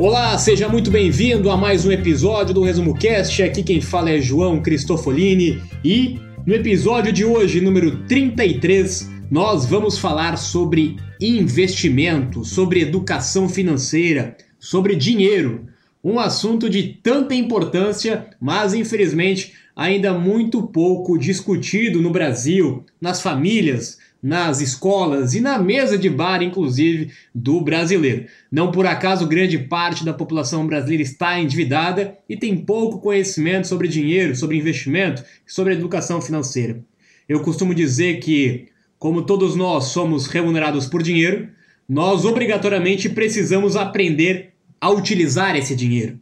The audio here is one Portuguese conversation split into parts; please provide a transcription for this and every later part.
Olá, seja muito bem-vindo a mais um episódio do Resumo Cast. Aqui quem fala é João Cristofolini e no episódio de hoje, número 33, nós vamos falar sobre investimento, sobre educação financeira, sobre dinheiro. Um assunto de tanta importância, mas infelizmente ainda muito pouco discutido no Brasil, nas famílias, nas escolas e na mesa de bar, inclusive, do brasileiro. Não por acaso grande parte da população brasileira está endividada e tem pouco conhecimento sobre dinheiro, sobre investimento sobre educação financeira. Eu costumo dizer que, como todos nós somos remunerados por dinheiro, nós obrigatoriamente precisamos aprender a utilizar esse dinheiro.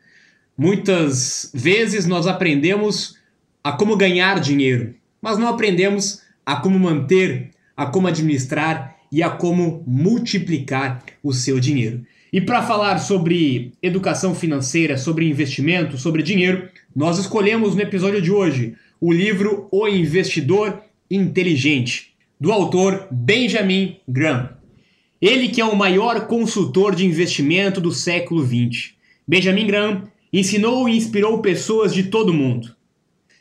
Muitas vezes nós aprendemos a como ganhar dinheiro, mas não aprendemos a como manter a como administrar e a como multiplicar o seu dinheiro. E para falar sobre educação financeira, sobre investimento, sobre dinheiro, nós escolhemos no episódio de hoje o livro O Investidor Inteligente, do autor Benjamin Graham. Ele que é o maior consultor de investimento do século XX. Benjamin Graham ensinou e inspirou pessoas de todo o mundo.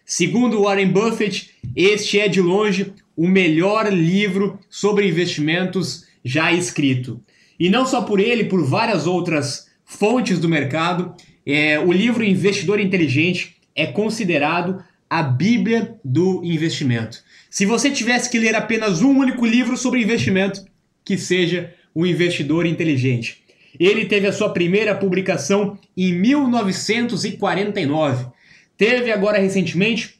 Segundo Warren Buffett, este é de longe o melhor livro sobre investimentos já escrito. E não só por ele, por várias outras fontes do mercado, é, o livro Investidor Inteligente é considerado a Bíblia do investimento. Se você tivesse que ler apenas um único livro sobre investimento, que seja O Investidor Inteligente. Ele teve a sua primeira publicação em 1949. Teve agora recentemente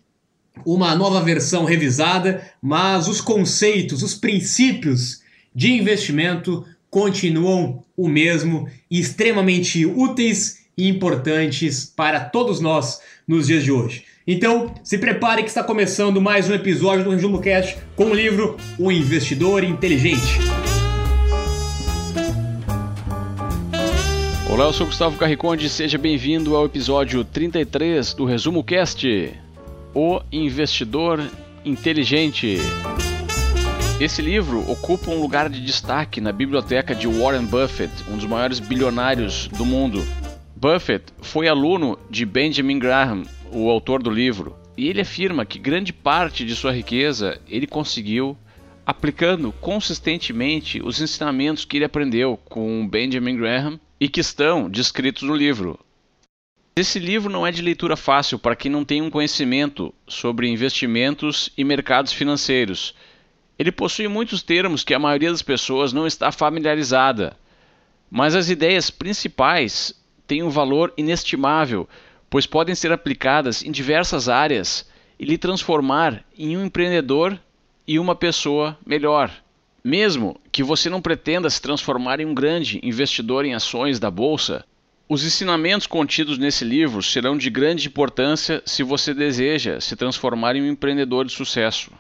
uma nova versão revisada, mas os conceitos, os princípios de investimento continuam o mesmo extremamente úteis e importantes para todos nós nos dias de hoje. Então, se prepare que está começando mais um episódio do Resumo Cast com o livro O Investidor Inteligente. Olá, eu sou Gustavo Carriconde, seja bem-vindo ao episódio 33 do Resumo Cast. O Investidor Inteligente. Esse livro ocupa um lugar de destaque na biblioteca de Warren Buffett, um dos maiores bilionários do mundo. Buffett foi aluno de Benjamin Graham, o autor do livro, e ele afirma que grande parte de sua riqueza ele conseguiu aplicando consistentemente os ensinamentos que ele aprendeu com Benjamin Graham e que estão descritos no livro. Esse livro não é de leitura fácil para quem não tem um conhecimento sobre investimentos e mercados financeiros. Ele possui muitos termos que a maioria das pessoas não está familiarizada, mas as ideias principais têm um valor inestimável, pois podem ser aplicadas em diversas áreas e lhe transformar em um empreendedor e uma pessoa melhor. Mesmo que você não pretenda se transformar em um grande investidor em ações da bolsa, os ensinamentos contidos nesse livro serão de grande importância se você deseja se transformar em um empreendedor de sucesso.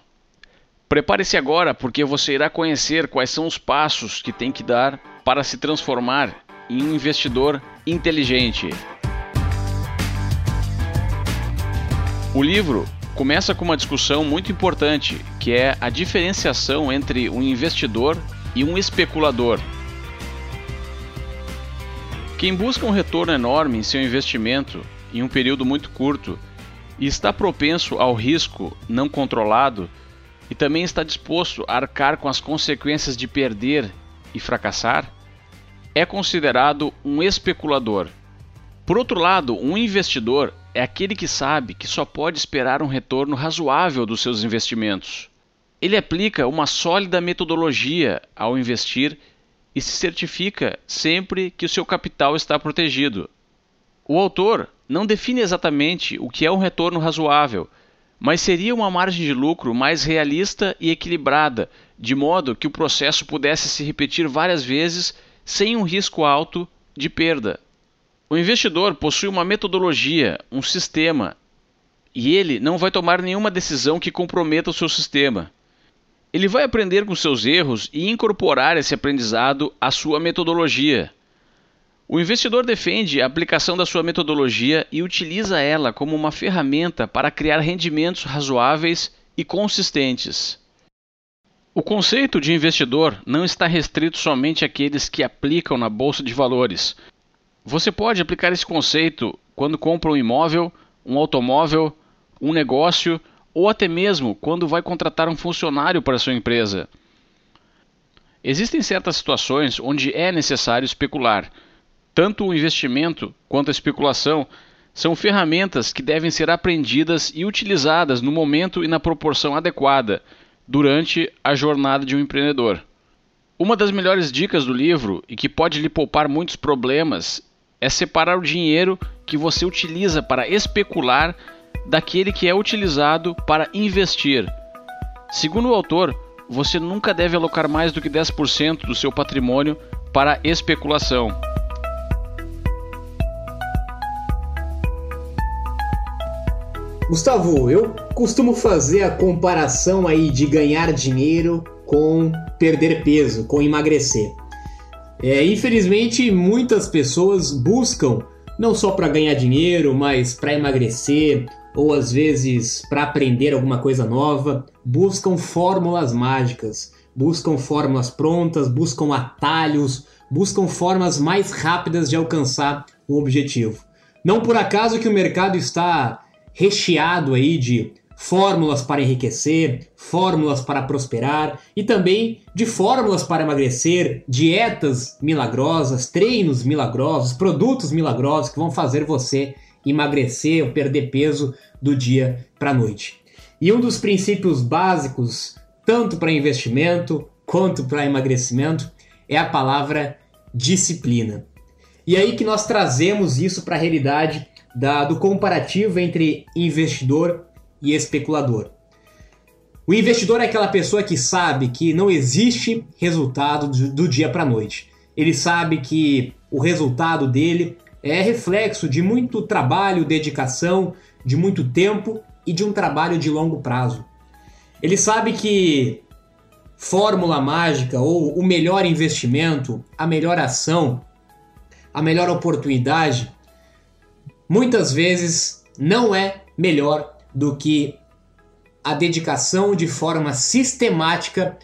Prepare-se agora, porque você irá conhecer quais são os passos que tem que dar para se transformar em um investidor inteligente. O livro começa com uma discussão muito importante, que é a diferenciação entre um investidor e um especulador. Quem busca um retorno enorme em seu investimento em um período muito curto e está propenso ao risco não controlado e também está disposto a arcar com as consequências de perder e fracassar, é considerado um especulador. Por outro lado, um investidor é aquele que sabe que só pode esperar um retorno razoável dos seus investimentos. Ele aplica uma sólida metodologia ao investir e se certifica sempre que o seu capital está protegido. O autor não define exatamente o que é um retorno razoável, mas seria uma margem de lucro mais realista e equilibrada, de modo que o processo pudesse se repetir várias vezes sem um risco alto de perda. O investidor possui uma metodologia, um sistema, e ele não vai tomar nenhuma decisão que comprometa o seu sistema. Ele vai aprender com seus erros e incorporar esse aprendizado à sua metodologia. O investidor defende a aplicação da sua metodologia e utiliza ela como uma ferramenta para criar rendimentos razoáveis e consistentes. O conceito de investidor não está restrito somente àqueles que aplicam na bolsa de valores. Você pode aplicar esse conceito quando compra um imóvel, um automóvel, um negócio ou até mesmo quando vai contratar um funcionário para sua empresa. Existem certas situações onde é necessário especular. Tanto o investimento quanto a especulação são ferramentas que devem ser aprendidas e utilizadas no momento e na proporção adequada durante a jornada de um empreendedor. Uma das melhores dicas do livro e que pode lhe poupar muitos problemas é separar o dinheiro que você utiliza para especular daquele que é utilizado para investir. Segundo o autor, você nunca deve alocar mais do que 10% do seu patrimônio para especulação. Gustavo, eu costumo fazer a comparação aí de ganhar dinheiro com perder peso, com emagrecer. É, infelizmente, muitas pessoas buscam não só para ganhar dinheiro, mas para emagrecer ou às vezes para aprender alguma coisa nova, buscam fórmulas mágicas, buscam fórmulas prontas, buscam atalhos, buscam formas mais rápidas de alcançar um objetivo. Não por acaso que o mercado está recheado aí de fórmulas para enriquecer, fórmulas para prosperar e também de fórmulas para emagrecer, dietas milagrosas, treinos milagrosos, produtos milagrosos que vão fazer você emagrecer ou perder peso do dia para a noite. E um dos princípios básicos, tanto para investimento quanto para emagrecimento, é a palavra disciplina. E aí que nós trazemos isso para a realidade da, do comparativo entre investidor e especulador. O investidor é aquela pessoa que sabe que não existe resultado do, do dia para a noite. Ele sabe que o resultado dele é reflexo de muito trabalho, dedicação, de muito tempo e de um trabalho de longo prazo. Ele sabe que fórmula mágica ou o melhor investimento, a melhor ação, a melhor oportunidade muitas vezes não é melhor do que a dedicação de forma sistemática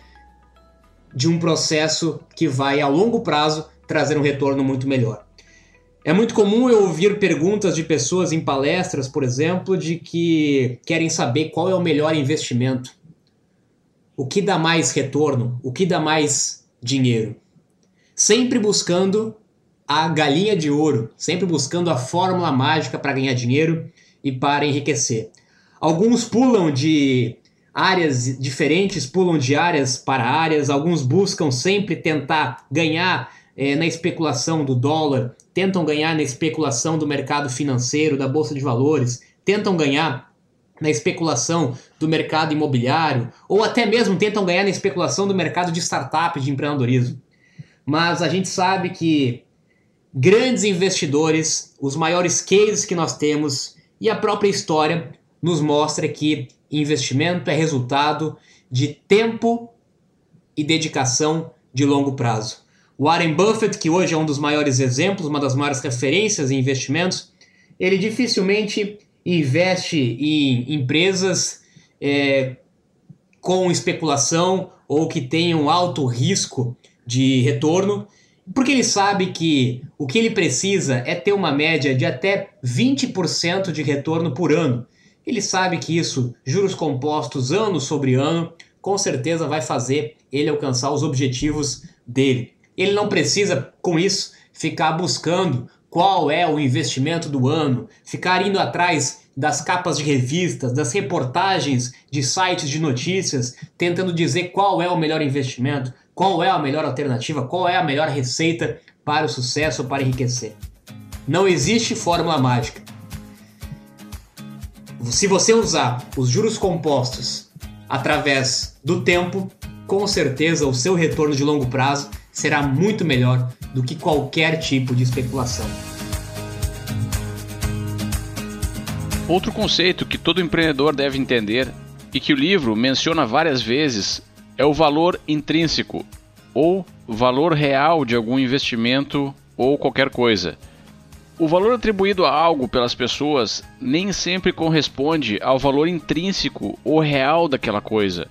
de um processo que vai a longo prazo trazer um retorno muito melhor. É muito comum eu ouvir perguntas de pessoas em palestras, por exemplo, de que querem saber qual é o melhor investimento. O que dá mais retorno? O que dá mais dinheiro? Sempre buscando a galinha de ouro, sempre buscando a fórmula mágica para ganhar dinheiro e para enriquecer. Alguns pulam de áreas diferentes, pulam de áreas para áreas, alguns buscam sempre tentar ganhar é, na especulação do dólar, tentam ganhar na especulação do mercado financeiro, da bolsa de valores, tentam ganhar na especulação do mercado imobiliário, ou até mesmo tentam ganhar na especulação do mercado de startup, de empreendedorismo. Mas a gente sabe que grandes investidores, os maiores cases que nós temos e a própria história nos mostra que investimento é resultado de tempo e dedicação de longo prazo. Warren Buffett, que hoje é um dos maiores exemplos, uma das maiores referências em investimentos, ele dificilmente investe em empresas é, com especulação ou que tenham alto risco de retorno porque ele sabe que o que ele precisa é ter uma média de até 20% de retorno por ano. Ele sabe que isso, juros compostos ano sobre ano, com certeza vai fazer ele alcançar os objetivos dele. Ele não precisa, com isso, ficar buscando qual é o investimento do ano, ficar indo atrás das capas de revistas, das reportagens de sites de notícias, tentando dizer qual é o melhor investimento qual é a melhor alternativa, qual é a melhor receita para o sucesso ou para enriquecer. Não existe fórmula mágica. Se você usar os juros compostos através do tempo, com certeza o seu retorno de longo prazo será muito melhor do que qualquer tipo de especulação. Outro conceito que todo empreendedor deve entender e que o livro menciona várias vezes é o valor intrínseco ou valor real de algum investimento ou qualquer coisa. O valor atribuído a algo pelas pessoas nem sempre corresponde ao valor intrínseco ou real daquela coisa.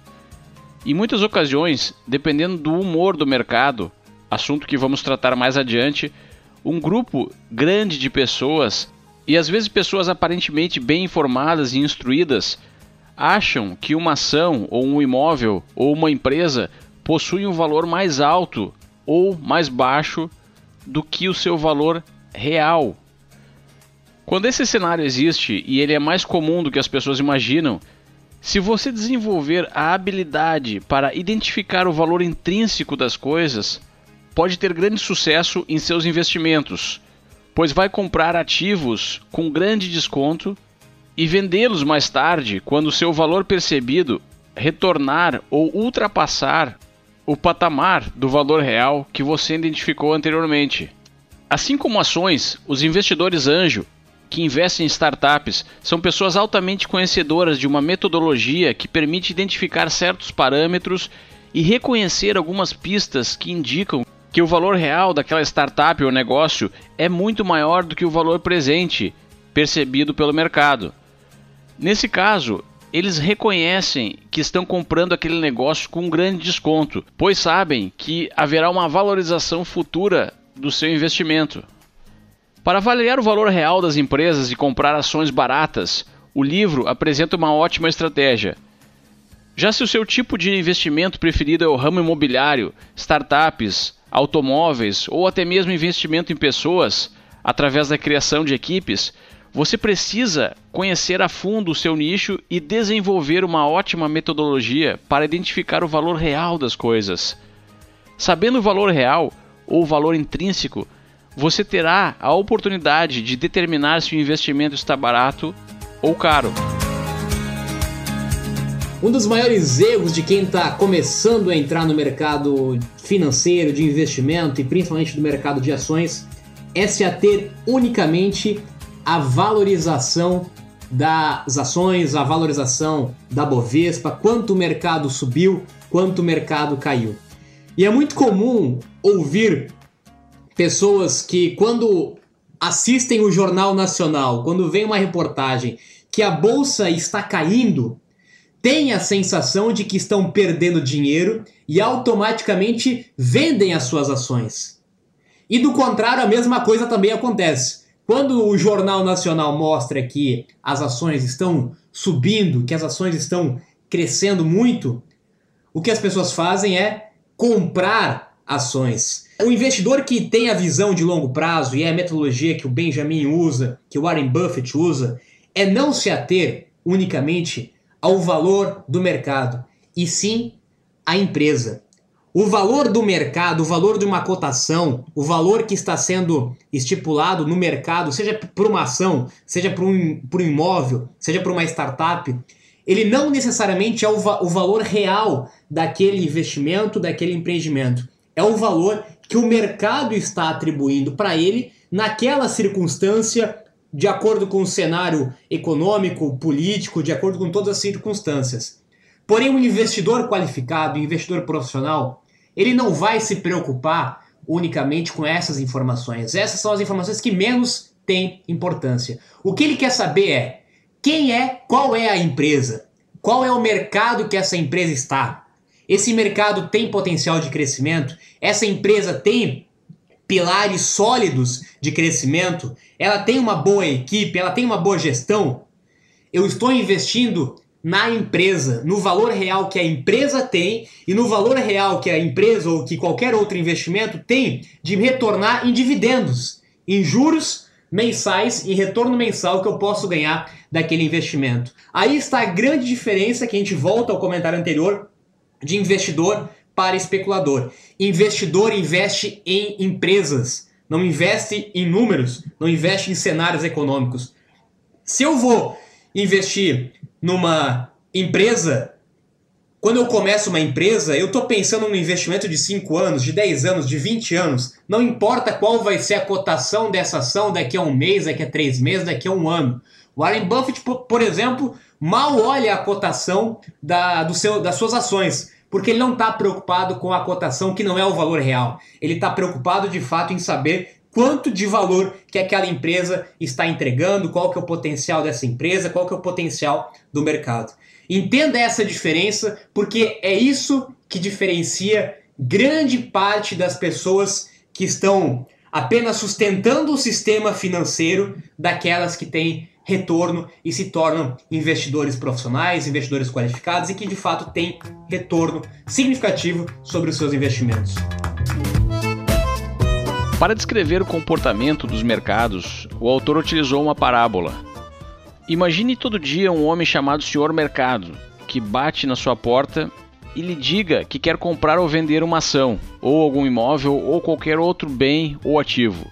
Em muitas ocasiões, dependendo do humor do mercado, assunto que vamos tratar mais adiante, um grupo grande de pessoas, e às vezes pessoas aparentemente bem informadas e instruídas, acham que uma ação ou um imóvel ou uma empresa possui um valor mais alto ou mais baixo do que o seu valor real. Quando esse cenário existe e ele é mais comum do que as pessoas imaginam, se você desenvolver a habilidade para identificar o valor intrínseco das coisas, pode ter grande sucesso em seus investimentos, pois vai comprar ativos com grande desconto e vendê-los mais tarde quando seu valor percebido retornar ou ultrapassar o patamar do valor real que você identificou anteriormente. Assim como ações, os investidores anjo que investem em startups são pessoas altamente conhecedoras de uma metodologia que permite identificar certos parâmetros e reconhecer algumas pistas que indicam que o valor real daquela startup ou negócio é muito maior do que o valor presente percebido pelo mercado. Nesse caso, eles reconhecem que estão comprando aquele negócio com um grande desconto, pois sabem que haverá uma valorização futura do seu investimento. Para avaliar o valor real das empresas e comprar ações baratas, o livro apresenta uma ótima estratégia. Já se o seu tipo de investimento preferido é o ramo imobiliário, startups, automóveis ou até mesmo investimento em pessoas, através da criação de equipes, você precisa conhecer a fundo o seu nicho e desenvolver uma ótima metodologia para identificar o valor real das coisas. Sabendo o valor real ou o valor intrínseco, você terá a oportunidade de determinar se o investimento está barato ou caro. Um dos maiores erros de quem está começando a entrar no mercado financeiro, de investimento e principalmente do mercado de ações é se ater unicamente à valorização das ações, a valorização da Bovespa, quanto o mercado subiu, quanto o mercado caiu. E é muito comum ouvir pessoas que, quando assistem o Jornal Nacional, quando vem uma reportagem que a bolsa está caindo, têm a sensação de que estão perdendo dinheiro e automaticamente vendem as suas ações. E do contrário, a mesma coisa também acontece. Quando o Jornal Nacional mostra que as ações estão subindo, que as ações estão crescendo muito, o que as pessoas fazem é comprar ações. O investidor que tem a visão de longo prazo e é a metodologia que o Benjamin usa, que o Warren Buffett usa, é não se ater unicamente ao valor do mercado, e sim à empresa. O valor do mercado, o valor de uma cotação, o valor que está sendo estipulado no mercado, seja por uma ação, seja por um, por um imóvel, seja por uma startup, ele não necessariamente é o, va o valor real daquele investimento, daquele empreendimento. É o valor que o mercado está atribuindo para ele naquela circunstância de acordo com o cenário econômico, político, de acordo com todas as circunstâncias. Porém, um investidor qualificado, um investidor profissional, ele não vai se preocupar unicamente com essas informações. Essas são as informações que menos têm importância. O que ele quer saber é quem é, qual é a empresa, qual é o mercado que essa empresa está. Esse mercado tem potencial de crescimento? Essa empresa tem pilares sólidos de crescimento, ela tem uma boa equipe, ela tem uma boa gestão, eu estou investindo na empresa, no valor real que a empresa tem e no valor real que a empresa ou que qualquer outro investimento tem de retornar em dividendos, em juros mensais, em retorno mensal que eu posso ganhar daquele investimento. Aí está a grande diferença que a gente volta ao comentário anterior de investidor para especulador. Investidor investe em empresas, não investe em números, não investe em cenários econômicos. Se eu vou investir numa empresa, quando eu começo uma empresa, eu estou pensando num investimento de 5 anos, de 10 anos, de 20 anos. Não importa qual vai ser a cotação dessa ação daqui a um mês, daqui a três meses, daqui a um ano. Warren Buffett, por exemplo, mal olha a cotação da, do seu, das suas ações, porque ele não está preocupado com a cotação que não é o valor real. Ele está preocupado de fato em saber quanto de valor que aquela empresa está entregando, qual que é o potencial dessa empresa, qual que é o potencial do mercado. Entenda essa diferença, porque é isso que diferencia grande parte das pessoas que estão apenas sustentando o sistema financeiro daquelas que têm retorno e se tornam investidores profissionais, investidores qualificados e que de fato têm retorno significativo sobre os seus investimentos. Para descrever o comportamento dos mercados, o autor utilizou uma parábola Imagine todo dia um homem chamado Senhor Mercado, que bate na sua porta e lhe diga que quer comprar ou vender uma ação, ou algum imóvel, ou qualquer outro bem ou ativo.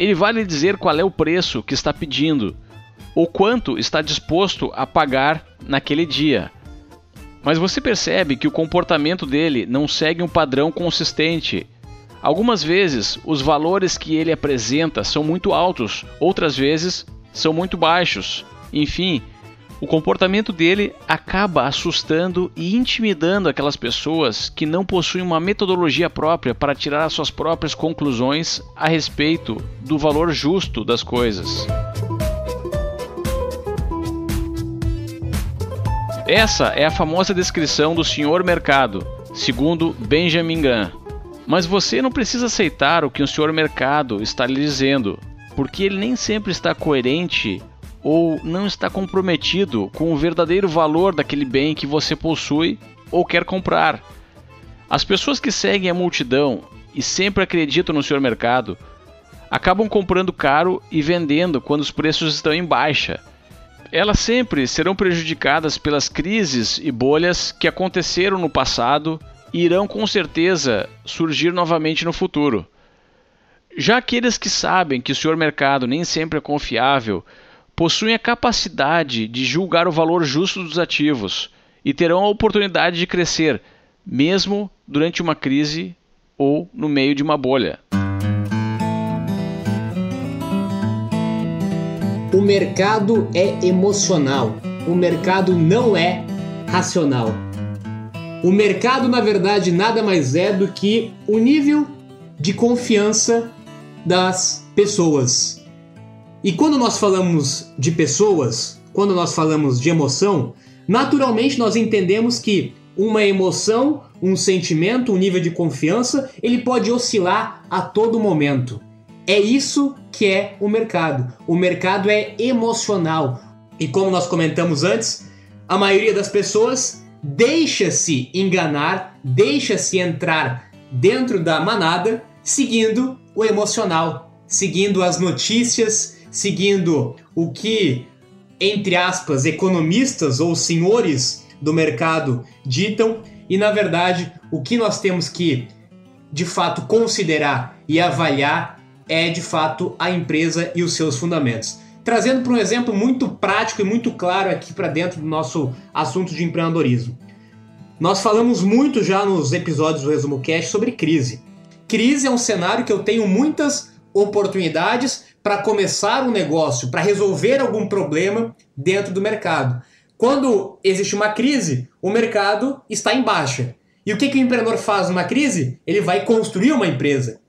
Ele vai lhe dizer qual é o preço que está pedindo, ou quanto está disposto a pagar naquele dia. Mas você percebe que o comportamento dele não segue um padrão consistente. Algumas vezes os valores que ele apresenta são muito altos, outras vezes são muito baixos. Enfim, o comportamento dele acaba assustando e intimidando aquelas pessoas que não possuem uma metodologia própria para tirar as suas próprias conclusões a respeito do valor justo das coisas. Essa é a famosa descrição do senhor mercado, segundo Benjamin Graham. Mas você não precisa aceitar o que o senhor mercado está lhe dizendo, porque ele nem sempre está coerente ou não está comprometido com o verdadeiro valor daquele bem que você possui ou quer comprar. As pessoas que seguem a multidão e sempre acreditam no seu mercado acabam comprando caro e vendendo quando os preços estão em baixa. Elas sempre serão prejudicadas pelas crises e bolhas que aconteceram no passado e irão com certeza surgir novamente no futuro. Já aqueles que sabem que o senhor mercado nem sempre é confiável, possuem a capacidade de julgar o valor justo dos ativos e terão a oportunidade de crescer, mesmo durante uma crise ou no meio de uma bolha. O mercado é emocional, o mercado não é racional. O mercado, na verdade, nada mais é do que o nível de confiança das pessoas. E quando nós falamos de pessoas, quando nós falamos de emoção, naturalmente nós entendemos que uma emoção, um sentimento, um nível de confiança, ele pode oscilar a todo momento. É isso que é o mercado. O mercado é emocional. E como nós comentamos antes, a maioria das pessoas deixa-se enganar, deixa-se entrar dentro da manada, seguindo o emocional, seguindo as notícias, seguindo o que, entre aspas, economistas ou senhores do mercado ditam, e na verdade o que nós temos que de fato considerar e avaliar é de fato a empresa e os seus fundamentos. Trazendo para um exemplo muito prático e muito claro aqui para dentro do nosso assunto de empreendedorismo. Nós falamos muito já nos episódios do Resumo Cash sobre crise. Crise é um cenário que eu tenho muitas oportunidades para começar um negócio, para resolver algum problema dentro do mercado. Quando existe uma crise, o mercado está em baixa. E o que, que o empreendedor faz numa crise? Ele vai construir uma empresa.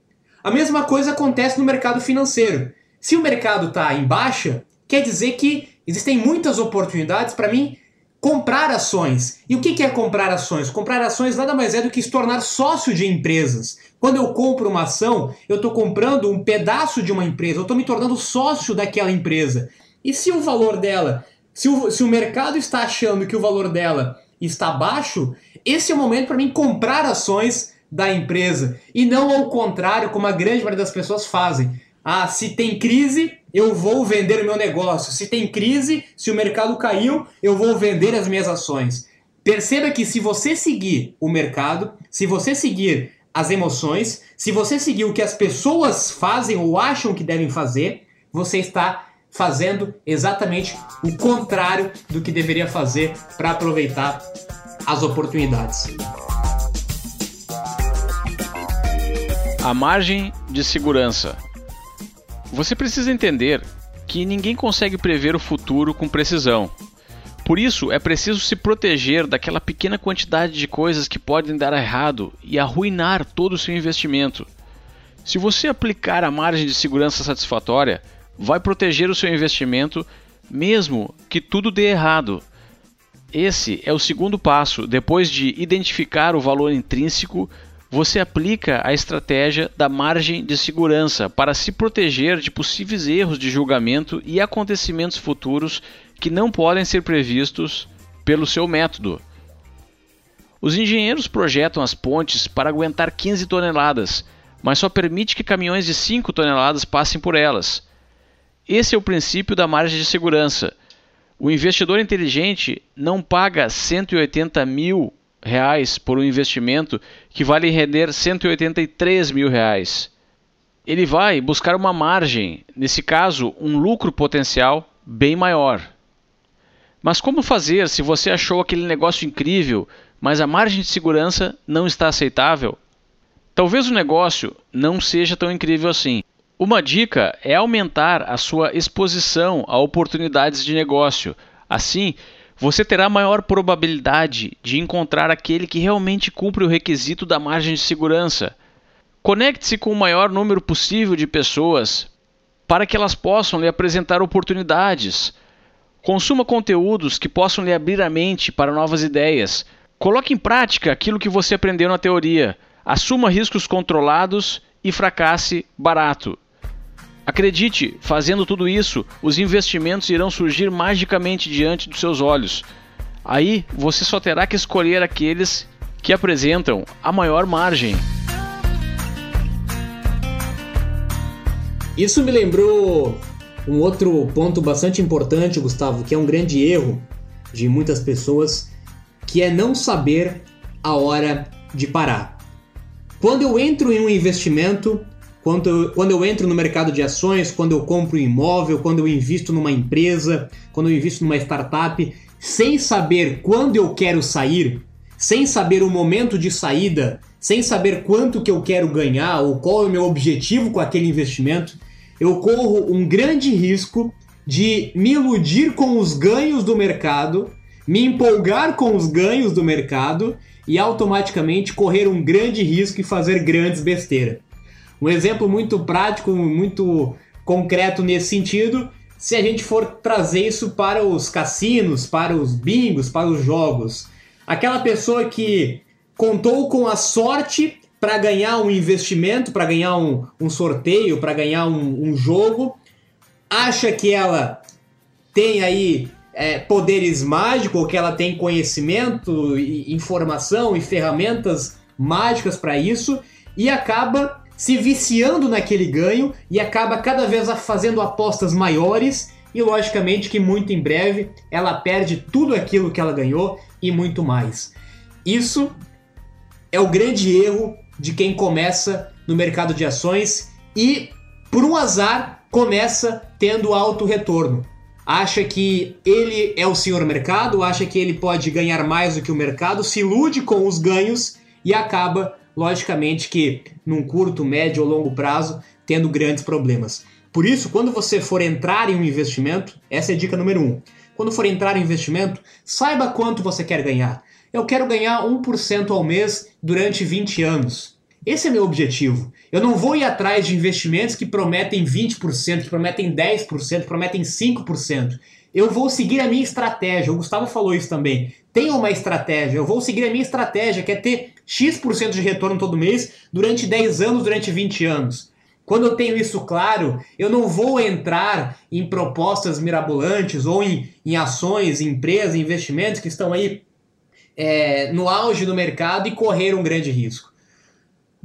A mesma coisa acontece no mercado financeiro. Se o mercado está em baixa, quer dizer que existem muitas oportunidades para mim comprar ações. E o que é comprar ações? Comprar ações nada mais é do que se tornar sócio de empresas. Quando eu compro uma ação, eu estou comprando um pedaço de uma empresa, eu estou me tornando sócio daquela empresa. E se o valor dela, se o, se o mercado está achando que o valor dela está baixo, esse é o momento para mim comprar ações da empresa. E não ao contrário, como a grande maioria das pessoas fazem. Ah, se tem crise, eu vou vender o meu negócio. Se tem crise, se o mercado caiu, eu vou vender as minhas ações. Perceba que se você seguir o mercado, se você seguir as emoções, se você seguir o que as pessoas fazem ou acham que devem fazer, você está fazendo exatamente o contrário do que deveria fazer para aproveitar as oportunidades. A margem de segurança. Você precisa entender que ninguém consegue prever o futuro com precisão. Por isso, é preciso se proteger daquela pequena quantidade de coisas que podem dar errado e arruinar todo o seu investimento. Se você aplicar a margem de segurança satisfatória, vai proteger o seu investimento mesmo que tudo dê errado. Esse é o segundo passo. Depois de identificar o valor intrínseco, você aplica a estratégia da margem de segurança para se proteger de possíveis erros de julgamento e acontecimentos futuros que não podem ser previstos pelo seu método. Os engenheiros projetam as pontes para aguentar 15 toneladas, mas só permite que caminhões de 5 toneladas passem por elas. Esse é o princípio da margem de segurança. O investidor inteligente não paga 180 mil reais por um investimento que vale render 183 mil reais. Ele vai buscar uma margem, nesse caso, um lucro potencial bem maior. Mas como fazer se você achou aquele negócio incrível, mas a margem de segurança não está aceitável? Talvez o negócio não seja tão incrível assim. Uma dica é aumentar a sua exposição a oportunidades de negócio. Assim, você terá maior probabilidade de encontrar aquele que realmente cumpre o requisito da margem de segurança. Conecte-se com o maior número possível de pessoas para que elas possam lhe apresentar oportunidades. Consuma conteúdos que possam lhe abrir a mente para novas ideias. Coloque em prática aquilo que você aprendeu na teoria. Assuma riscos controlados e fracasse barato. Acredite, fazendo tudo isso, os investimentos irão surgir magicamente diante dos seus olhos. Aí você só terá que escolher aqueles que apresentam a maior margem. Isso me lembrou um outro ponto bastante importante, Gustavo, que é um grande erro de muitas pessoas, que é não saber a hora de parar. Quando eu entro em um investimento, quando eu, quando eu entro no mercado de ações, quando eu compro um imóvel, quando eu invisto numa empresa, quando eu invisto numa startup, sem saber quando eu quero sair, sem saber o momento de saída, sem saber quanto que eu quero ganhar ou qual é o meu objetivo com aquele investimento, eu corro um grande risco de me iludir com os ganhos do mercado, me empolgar com os ganhos do mercado e automaticamente correr um grande risco e fazer grandes besteiras. Um exemplo muito prático, muito concreto nesse sentido, se a gente for trazer isso para os cassinos, para os bingos, para os jogos. Aquela pessoa que contou com a sorte para ganhar um investimento, para ganhar um, um sorteio, para ganhar um, um, jogo, acha que ela tem aí é, poderes mágicos, que ela tem conhecimento, informação e ferramentas mágicas para isso e acaba se viciando naquele ganho e acaba cada vez fazendo apostas maiores e logicamente que muito em breve ela perde tudo aquilo que ela ganhou e muito mais. Isso é o grande erro de quem começa no mercado de ações e por um azar começa tendo alto retorno. Acha que ele é o senhor mercado, acha que ele pode ganhar mais do que o mercado, se ilude com os ganhos e acaba logicamente que num curto, médio ou longo prazo, tendo grandes problemas. Por isso, quando você for entrar em um investimento, essa é a dica número um. Quando for entrar em investimento, saiba quanto você quer ganhar. Eu quero ganhar 1% ao mês durante 20 anos. Esse é meu objetivo. Eu não vou ir atrás de investimentos que prometem 20%, que prometem 10%, que prometem 5% eu vou seguir a minha estratégia. O Gustavo falou isso também. Tenha uma estratégia. Eu vou seguir a minha estratégia, que é ter X% de retorno todo mês durante 10 anos, durante 20 anos. Quando eu tenho isso claro, eu não vou entrar em propostas mirabolantes ou em, em ações, em empresas, investimentos que estão aí é, no auge do mercado e correr um grande risco.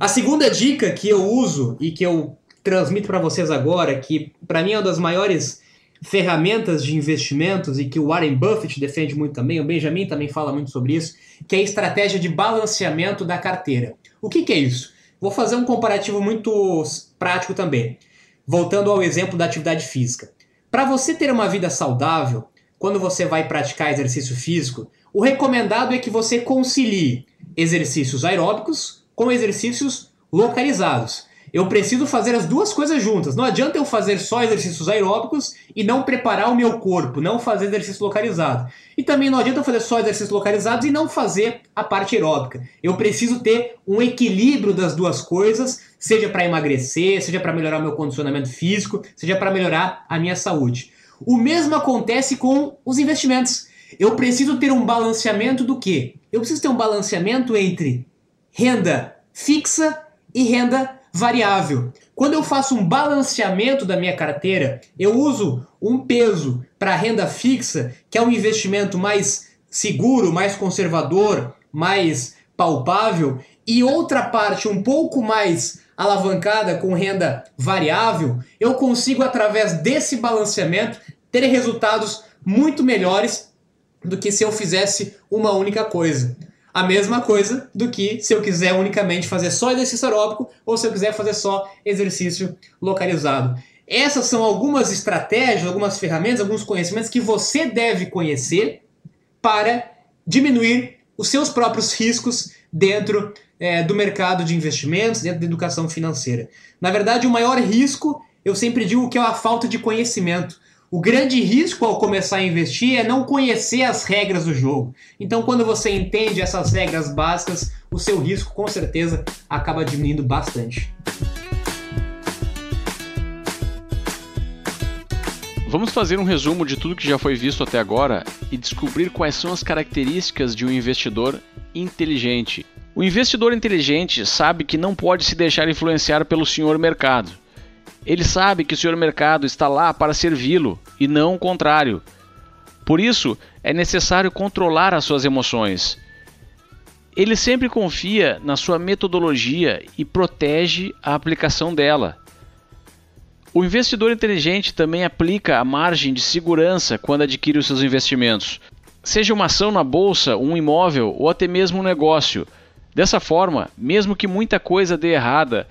A segunda dica que eu uso e que eu transmito para vocês agora, que para mim é uma das maiores ferramentas de investimentos e que o Warren Buffett defende muito também, o Benjamin também fala muito sobre isso, que é a estratégia de balanceamento da carteira. O que, que é isso? Vou fazer um comparativo muito prático também, voltando ao exemplo da atividade física. Para você ter uma vida saudável, quando você vai praticar exercício físico, o recomendado é que você concilie exercícios aeróbicos com exercícios localizados. Eu preciso fazer as duas coisas juntas. Não adianta eu fazer só exercícios aeróbicos e não preparar o meu corpo, não fazer exercício localizado. E também não adianta eu fazer só exercícios localizados e não fazer a parte aeróbica. Eu preciso ter um equilíbrio das duas coisas, seja para emagrecer, seja para melhorar meu condicionamento físico, seja para melhorar a minha saúde. O mesmo acontece com os investimentos. Eu preciso ter um balanceamento do quê? Eu preciso ter um balanceamento entre renda fixa e renda variável. Quando eu faço um balanceamento da minha carteira, eu uso um peso para renda fixa, que é um investimento mais seguro, mais conservador, mais palpável, e outra parte um pouco mais alavancada com renda variável, eu consigo através desse balanceamento ter resultados muito melhores do que se eu fizesse uma única coisa a mesma coisa do que se eu quiser unicamente fazer só exercício aeróbico ou se eu quiser fazer só exercício localizado. Essas são algumas estratégias, algumas ferramentas, alguns conhecimentos que você deve conhecer para diminuir os seus próprios riscos dentro é, do mercado de investimentos, dentro da educação financeira. Na verdade, o maior risco, eu sempre digo que é a falta de conhecimento. O grande risco ao começar a investir é não conhecer as regras do jogo. Então, quando você entende essas regras básicas, o seu risco com certeza acaba diminuindo bastante. Vamos fazer um resumo de tudo que já foi visto até agora e descobrir quais são as características de um investidor inteligente. O investidor inteligente sabe que não pode se deixar influenciar pelo senhor mercado. Ele sabe que o senhor mercado está lá para servi-lo e não o contrário. Por isso, é necessário controlar as suas emoções. Ele sempre confia na sua metodologia e protege a aplicação dela. O investidor inteligente também aplica a margem de segurança quando adquire os seus investimentos, seja uma ação na bolsa, um imóvel ou até mesmo um negócio. Dessa forma, mesmo que muita coisa dê errada,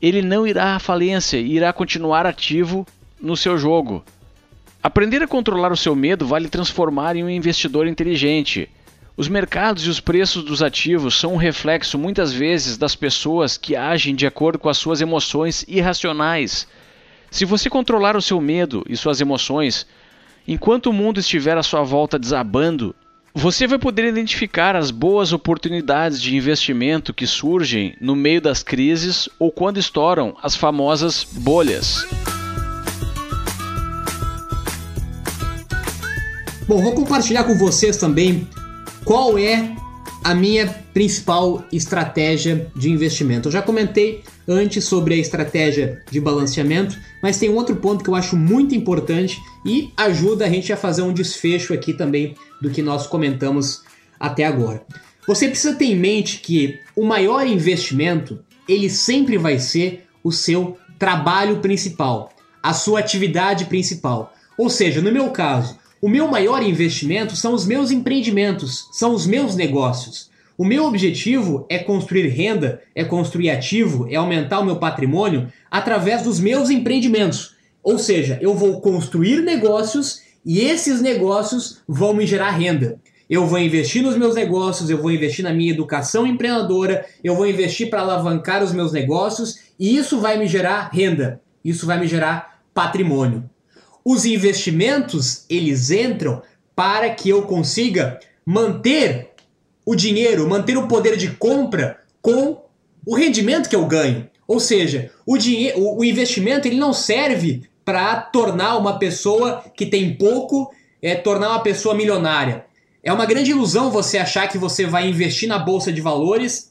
ele não irá à falência e irá continuar ativo no seu jogo. Aprender a controlar o seu medo vale transformar em um investidor inteligente. Os mercados e os preços dos ativos são um reflexo muitas vezes das pessoas que agem de acordo com as suas emoções irracionais. Se você controlar o seu medo e suas emoções, enquanto o mundo estiver à sua volta desabando, você vai poder identificar as boas oportunidades de investimento que surgem no meio das crises ou quando estouram as famosas bolhas. Bom, vou compartilhar com vocês também qual é a minha principal estratégia de investimento. Eu já comentei antes sobre a estratégia de balanceamento, mas tem um outro ponto que eu acho muito importante e ajuda a gente a fazer um desfecho aqui também do que nós comentamos até agora. Você precisa ter em mente que o maior investimento, ele sempre vai ser o seu trabalho principal, a sua atividade principal. Ou seja, no meu caso, o meu maior investimento são os meus empreendimentos, são os meus negócios. O meu objetivo é construir renda, é construir ativo, é aumentar o meu patrimônio através dos meus empreendimentos. Ou seja, eu vou construir negócios e esses negócios vão me gerar renda. Eu vou investir nos meus negócios, eu vou investir na minha educação empreendedora, eu vou investir para alavancar os meus negócios e isso vai me gerar renda. Isso vai me gerar patrimônio. Os investimentos, eles entram para que eu consiga manter o dinheiro, manter o poder de compra com o rendimento que eu ganho. Ou seja, o, dinheiro, o investimento ele não serve para tornar uma pessoa que tem pouco, é, tornar uma pessoa milionária. É uma grande ilusão você achar que você vai investir na bolsa de valores,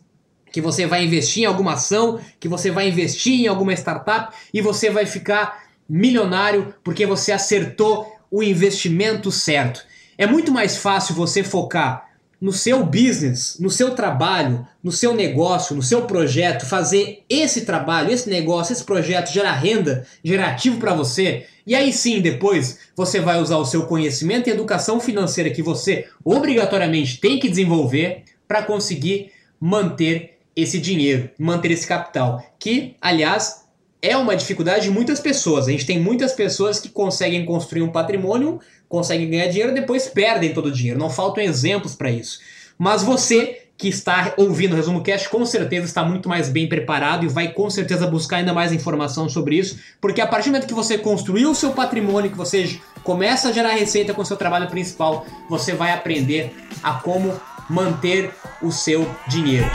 que você vai investir em alguma ação, que você vai investir em alguma startup e você vai ficar milionário porque você acertou o investimento certo. É muito mais fácil você focar no seu business, no seu trabalho, no seu negócio, no seu projeto, fazer esse trabalho, esse negócio, esse projeto gerar renda, gerar ativo para você. E aí sim, depois você vai usar o seu conhecimento e educação financeira que você obrigatoriamente tem que desenvolver para conseguir manter esse dinheiro, manter esse capital, que, aliás, é uma dificuldade de muitas pessoas. A gente tem muitas pessoas que conseguem construir um patrimônio conseguem ganhar dinheiro depois perdem todo o dinheiro. Não faltam exemplos para isso. Mas você que está ouvindo o Resumo Cast com certeza está muito mais bem preparado e vai com certeza buscar ainda mais informação sobre isso, porque a partir do momento que você construiu o seu patrimônio, que você começa a gerar receita com o seu trabalho principal, você vai aprender a como manter o seu dinheiro.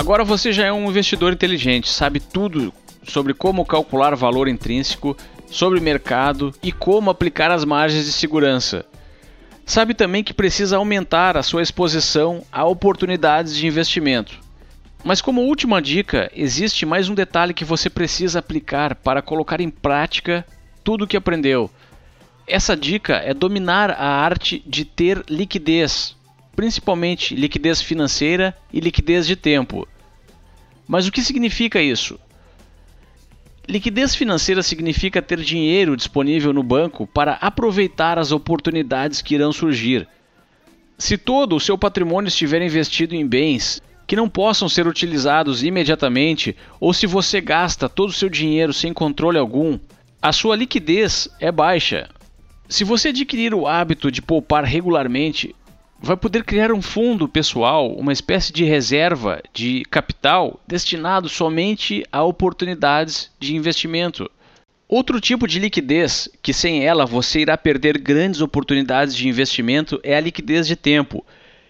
Agora você já é um investidor inteligente, sabe tudo sobre como calcular valor intrínseco, sobre mercado e como aplicar as margens de segurança. Sabe também que precisa aumentar a sua exposição a oportunidades de investimento. Mas, como última dica, existe mais um detalhe que você precisa aplicar para colocar em prática tudo o que aprendeu. Essa dica é dominar a arte de ter liquidez, principalmente liquidez financeira e liquidez de tempo. Mas o que significa isso? Liquidez financeira significa ter dinheiro disponível no banco para aproveitar as oportunidades que irão surgir. Se todo o seu patrimônio estiver investido em bens que não possam ser utilizados imediatamente, ou se você gasta todo o seu dinheiro sem controle algum, a sua liquidez é baixa. Se você adquirir o hábito de poupar regularmente, vai poder criar um fundo pessoal, uma espécie de reserva de capital destinado somente a oportunidades de investimento. Outro tipo de liquidez, que sem ela você irá perder grandes oportunidades de investimento, é a liquidez de tempo.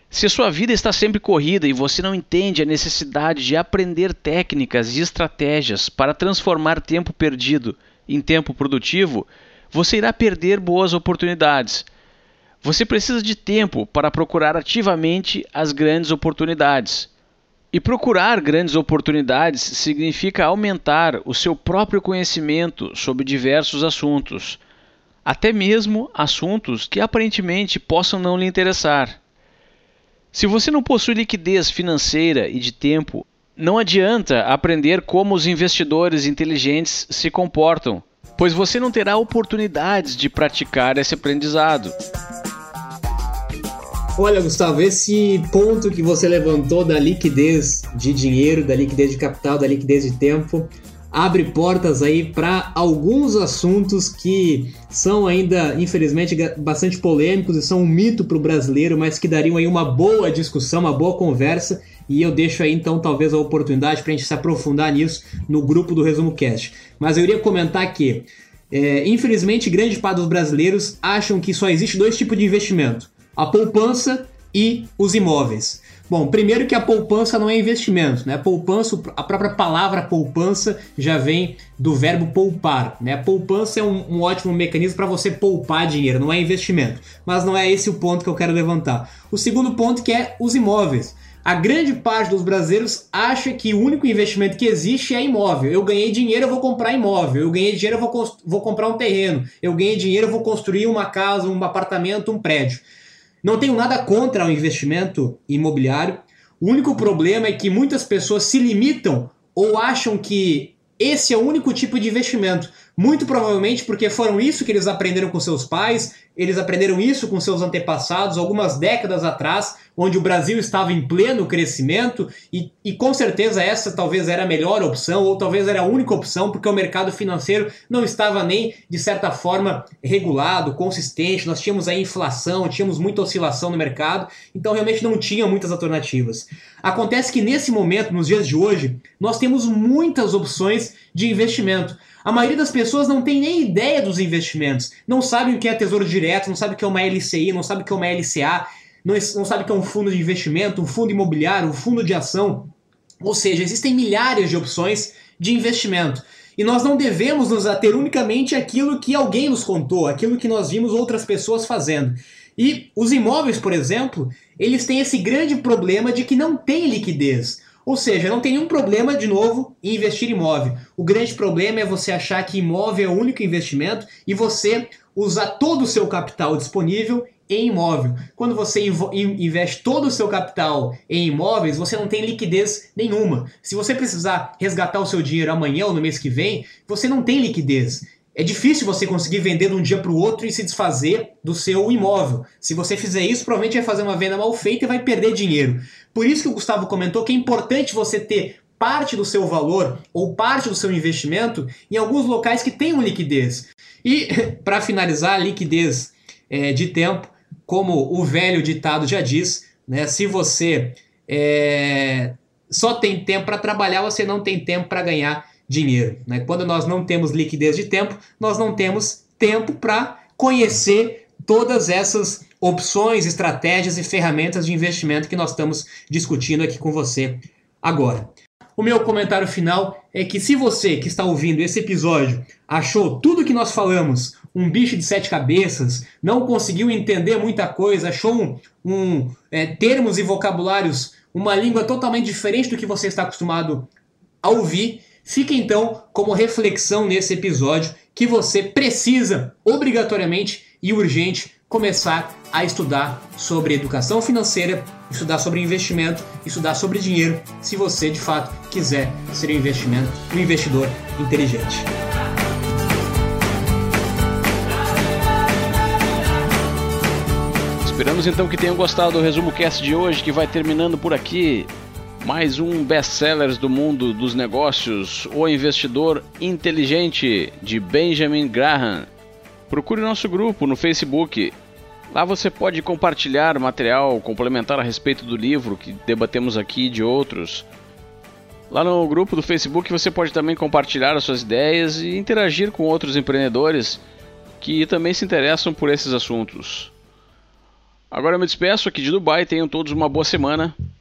Se sua vida está sempre corrida e você não entende a necessidade de aprender técnicas e estratégias para transformar tempo perdido em tempo produtivo, você irá perder boas oportunidades. Você precisa de tempo para procurar ativamente as grandes oportunidades. E procurar grandes oportunidades significa aumentar o seu próprio conhecimento sobre diversos assuntos, até mesmo assuntos que aparentemente possam não lhe interessar. Se você não possui liquidez financeira e de tempo, não adianta aprender como os investidores inteligentes se comportam, pois você não terá oportunidades de praticar esse aprendizado. Olha, Gustavo, esse ponto que você levantou da liquidez de dinheiro, da liquidez de capital, da liquidez de tempo, abre portas aí para alguns assuntos que são ainda, infelizmente, bastante polêmicos e são um mito para o brasileiro, mas que dariam aí uma boa discussão, uma boa conversa. E eu deixo aí então talvez a oportunidade para a gente se aprofundar nisso no grupo do Resumo Cast. Mas eu iria comentar que, é, infelizmente, grande parte dos brasileiros acham que só existe dois tipos de investimento a poupança e os imóveis. Bom, primeiro que a poupança não é investimento, né? Poupança, a própria palavra poupança já vem do verbo poupar, né? Poupança é um, um ótimo mecanismo para você poupar dinheiro, não é investimento. Mas não é esse o ponto que eu quero levantar. O segundo ponto que é os imóveis. A grande parte dos brasileiros acha que o único investimento que existe é imóvel. Eu ganhei dinheiro, eu vou comprar imóvel. Eu ganhei dinheiro, eu vou, vou comprar um terreno. Eu ganhei dinheiro, eu vou construir uma casa, um apartamento, um prédio. Não tenho nada contra o investimento imobiliário. O único problema é que muitas pessoas se limitam ou acham que esse é o único tipo de investimento. Muito provavelmente porque foram isso que eles aprenderam com seus pais, eles aprenderam isso com seus antepassados algumas décadas atrás, onde o Brasil estava em pleno crescimento e, e com certeza essa talvez era a melhor opção ou talvez era a única opção, porque o mercado financeiro não estava nem de certa forma regulado, consistente. Nós tínhamos a inflação, tínhamos muita oscilação no mercado, então realmente não tinha muitas alternativas. Acontece que nesse momento, nos dias de hoje, nós temos muitas opções de investimento. A maioria das pessoas não tem nem ideia dos investimentos, não sabem o que é tesouro direto, não sabe o que é uma LCI, não sabe o que é uma LCA, não, não sabe o que é um fundo de investimento, um fundo imobiliário, um fundo de ação. Ou seja, existem milhares de opções de investimento. E nós não devemos nos ater unicamente àquilo que alguém nos contou, aquilo que nós vimos outras pessoas fazendo. E os imóveis, por exemplo, eles têm esse grande problema de que não tem liquidez. Ou seja, não tem nenhum problema, de novo, em investir em imóvel. O grande problema é você achar que imóvel é o único investimento e você usar todo o seu capital disponível em imóvel. Quando você investe todo o seu capital em imóveis, você não tem liquidez nenhuma. Se você precisar resgatar o seu dinheiro amanhã ou no mês que vem, você não tem liquidez. É difícil você conseguir vender de um dia para o outro e se desfazer do seu imóvel. Se você fizer isso, provavelmente vai fazer uma venda mal feita e vai perder dinheiro. Por isso que o Gustavo comentou que é importante você ter parte do seu valor ou parte do seu investimento em alguns locais que tenham liquidez. E, para finalizar, liquidez é, de tempo, como o velho ditado já diz, né, se você é, só tem tempo para trabalhar, você não tem tempo para ganhar dinheiro. Né? Quando nós não temos liquidez de tempo, nós não temos tempo para conhecer todas essas opções, estratégias e ferramentas de investimento que nós estamos discutindo aqui com você agora. O meu comentário final é que se você que está ouvindo esse episódio achou tudo que nós falamos um bicho de sete cabeças, não conseguiu entender muita coisa, achou um, um é, termos e vocabulários, uma língua totalmente diferente do que você está acostumado a ouvir, fica então como reflexão nesse episódio que você precisa obrigatoriamente e urgente começar a estudar sobre educação financeira, estudar sobre investimento, estudar sobre dinheiro, se você de fato quiser ser um investimento, um investidor inteligente. Esperamos então que tenham gostado do resumo cast de hoje, que vai terminando por aqui. Mais um best-sellers do mundo dos negócios, O Investidor Inteligente, de Benjamin Graham. Procure nosso grupo no Facebook. Lá você pode compartilhar material complementar a respeito do livro que debatemos aqui e de outros. Lá no grupo do Facebook você pode também compartilhar as suas ideias e interagir com outros empreendedores que também se interessam por esses assuntos. Agora eu me despeço aqui de Dubai, tenham todos uma boa semana